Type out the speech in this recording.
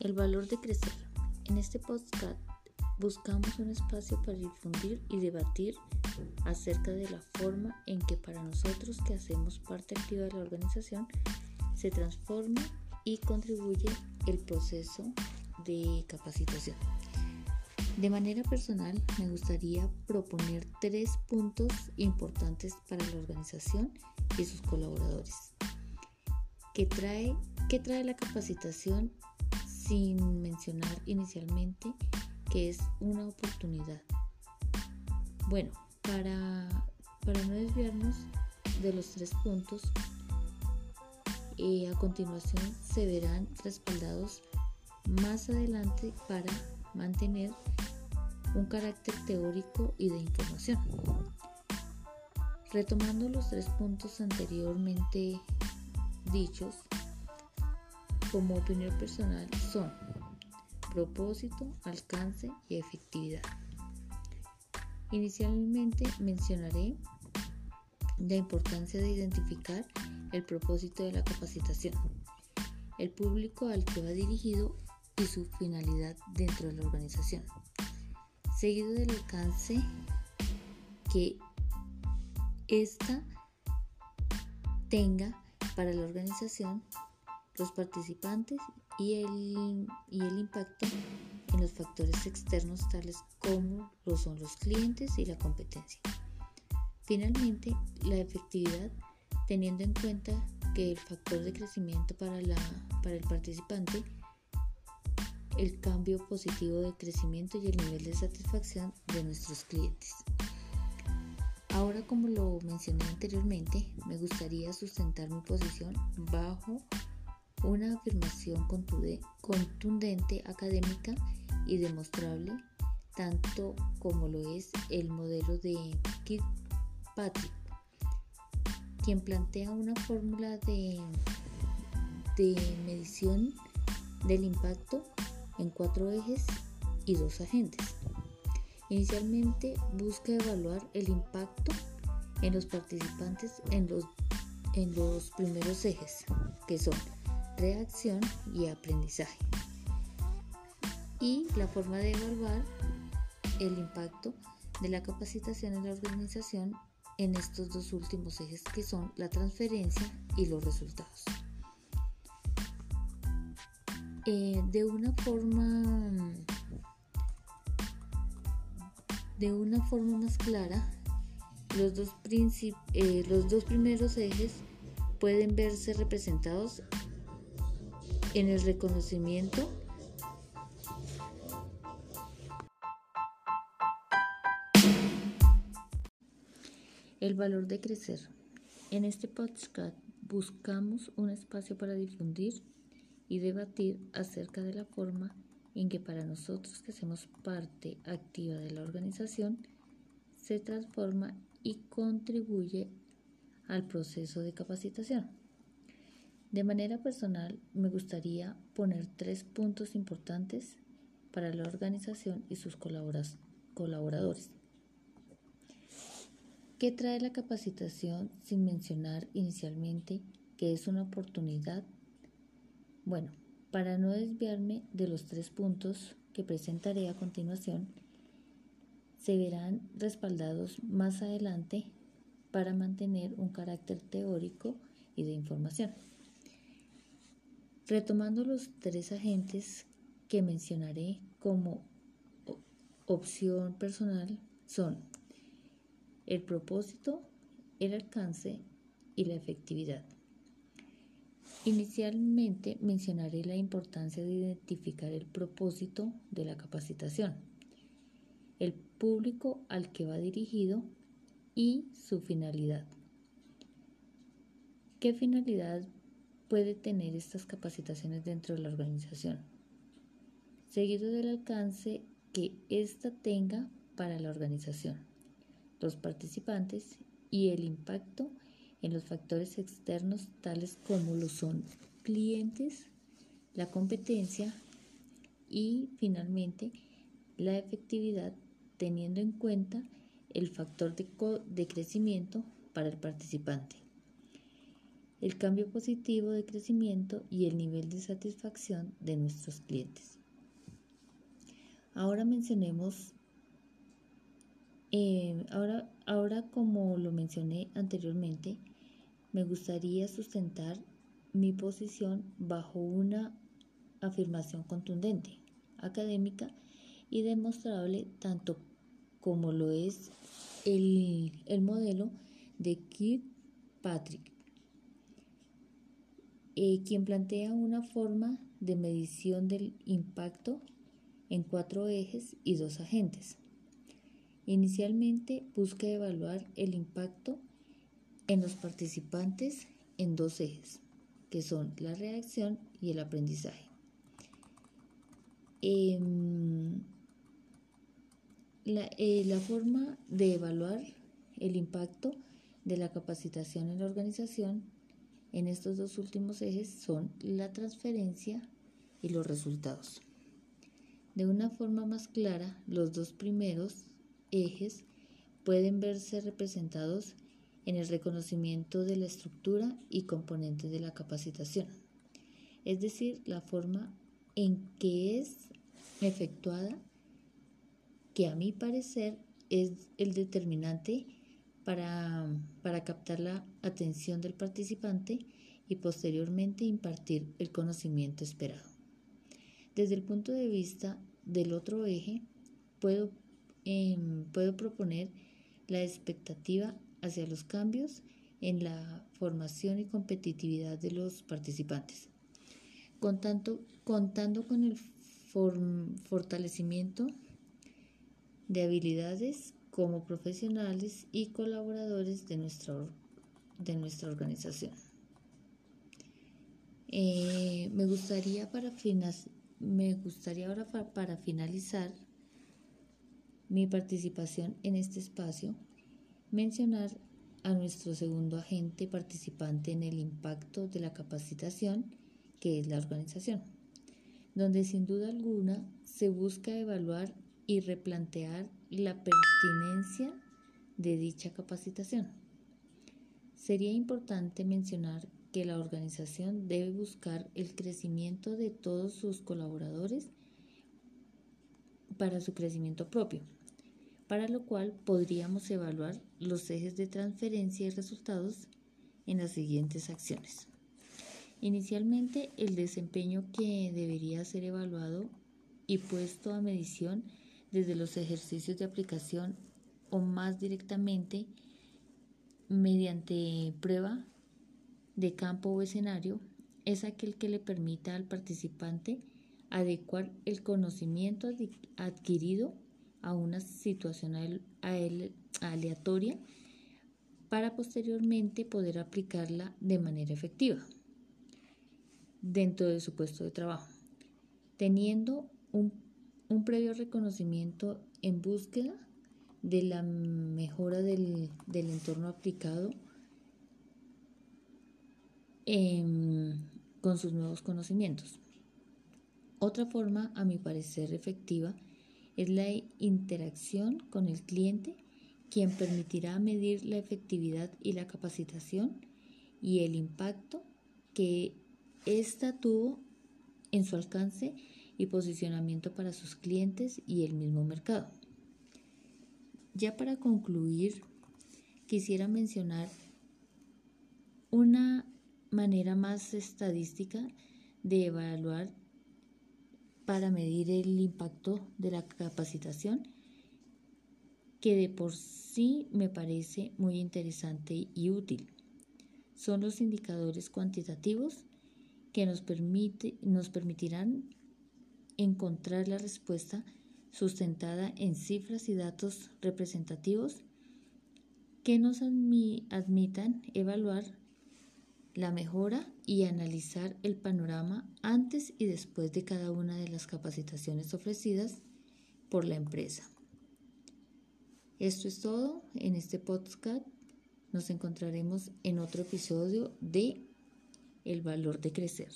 El valor de crecer. En este podcast buscamos un espacio para difundir y debatir acerca de la forma en que para nosotros que hacemos parte activa de la organización se transforma y contribuye el proceso de capacitación. De manera personal, me gustaría proponer tres puntos importantes para la organización y sus colaboradores. ¿Qué trae, trae la capacitación sin mencionar inicialmente que es una oportunidad? Bueno, para, para no desviarnos de los tres puntos, eh, a continuación se verán respaldados más adelante para mantener un carácter teórico y de información. Retomando los tres puntos anteriormente dichos, como opinión personal son propósito, alcance y efectividad. Inicialmente mencionaré la importancia de identificar el propósito de la capacitación, el público al que va dirigido y su finalidad dentro de la organización seguido del alcance que ésta tenga para la organización, los participantes y el, y el impacto en los factores externos tales como lo son los clientes y la competencia. Finalmente, la efectividad teniendo en cuenta que el factor de crecimiento para, la, para el participante el cambio positivo de crecimiento y el nivel de satisfacción de nuestros clientes. Ahora, como lo mencioné anteriormente, me gustaría sustentar mi posición bajo una afirmación contundente académica y demostrable, tanto como lo es el modelo de Kirkpatrick, quien plantea una fórmula de, de medición del impacto en cuatro ejes y dos agentes. Inicialmente busca evaluar el impacto en los participantes en los, en los primeros ejes, que son reacción y aprendizaje. Y la forma de evaluar el impacto de la capacitación en la organización en estos dos últimos ejes que son la transferencia y los resultados. Eh, de una forma de una forma más clara los dos, eh, los dos primeros ejes pueden verse representados en el reconocimiento el valor de crecer. En este podcast buscamos un espacio para difundir y debatir acerca de la forma en que para nosotros que hacemos parte activa de la organización se transforma y contribuye al proceso de capacitación. De manera personal, me gustaría poner tres puntos importantes para la organización y sus colaboradores. ¿Qué trae la capacitación sin mencionar inicialmente que es una oportunidad bueno, para no desviarme de los tres puntos que presentaré a continuación, se verán respaldados más adelante para mantener un carácter teórico y de información. Retomando los tres agentes que mencionaré como opción personal son el propósito, el alcance y la efectividad. Inicialmente mencionaré la importancia de identificar el propósito de la capacitación, el público al que va dirigido y su finalidad. ¿Qué finalidad puede tener estas capacitaciones dentro de la organización? Seguido del alcance que ésta tenga para la organización, los participantes y el impacto en los factores externos tales como lo son clientes, la competencia y finalmente la efectividad teniendo en cuenta el factor de, de crecimiento para el participante. El cambio positivo de crecimiento y el nivel de satisfacción de nuestros clientes. Ahora mencionemos, eh, ahora, ahora como lo mencioné anteriormente, me gustaría sustentar mi posición bajo una afirmación contundente, académica y demostrable tanto como lo es el, modelo de Kirkpatrick, eh, quien plantea una forma de medición del impacto en cuatro ejes y dos agentes. Inicialmente busca evaluar el impacto en los participantes en dos ejes, que son la reacción y el aprendizaje. Em, eh, la, forma de evaluar el impacto de la capacitación en la organización en estos dos últimos ejes son la transferencia y los resultados. De una forma más clara, los dos primeros ejes pueden verse representados en el reconocimiento de la estructura y componentes de la capacitación, es decir, la forma en que es efectuada que a mi parecer es el determinante para, para captar la atención del participante y posteriormente impartir el conocimiento esperado. Desde el punto de vista del otro eje, puedo, em, puedo proponer la expectativa hacia los cambios en la formación y competitividad de los participantes, contando, contando con el fortalecimiento de habilidades como profesionales y colaboradores de nuestra, de nuestra organización. Eh, me, gustaría para me gustaría ahora para finalizar mi participación en este espacio mencionar a nuestro segundo agente participante en el impacto de la capacitación, que es la organización, donde sin duda alguna se busca evaluar y replantear la pertinencia de dicha capacitación. Sería importante mencionar que la organización debe buscar el crecimiento de todos sus colaboradores para su crecimiento propio, para lo cual podríamos evaluar los ejes de transferencia y resultados en las siguientes acciones. Inicialmente, el desempeño que debería ser evaluado y puesto a medición desde los ejercicios de aplicación o más directamente mediante prueba de campo o escenario es aquel que le permita al participante adecuar el conocimiento adquirido a una situación aleatoria para posteriormente poder aplicarla de manera efectiva dentro de su puesto de trabajo, teniendo un un previo reconocimiento en búsqueda de la mejora del, entorno aplicado con sus nuevos conocimientos. Otra forma, a mi parecer efectiva, es la interacción con el cliente, quien permitirá medir la efectividad y la capacitación y el impacto que ésta tuvo en su alcance y posicionamiento para sus clientes y el mismo mercado. Ya para concluir, quisiera mencionar una manera más estadística de evaluar para medir el impacto de la capacitación que de por sí me parece muy interesante y útil. Son los indicadores cuantitativos que nos, permite, nos permitirán encontrar la respuesta sustentada en cifras y datos representativos que nos admitan evaluar la mejora y analizar el panorama antes y después de cada una de las capacitaciones ofrecidas por la empresa. Esto es todo en este podcast. Nos encontraremos en otro episodio de El valor de crecer.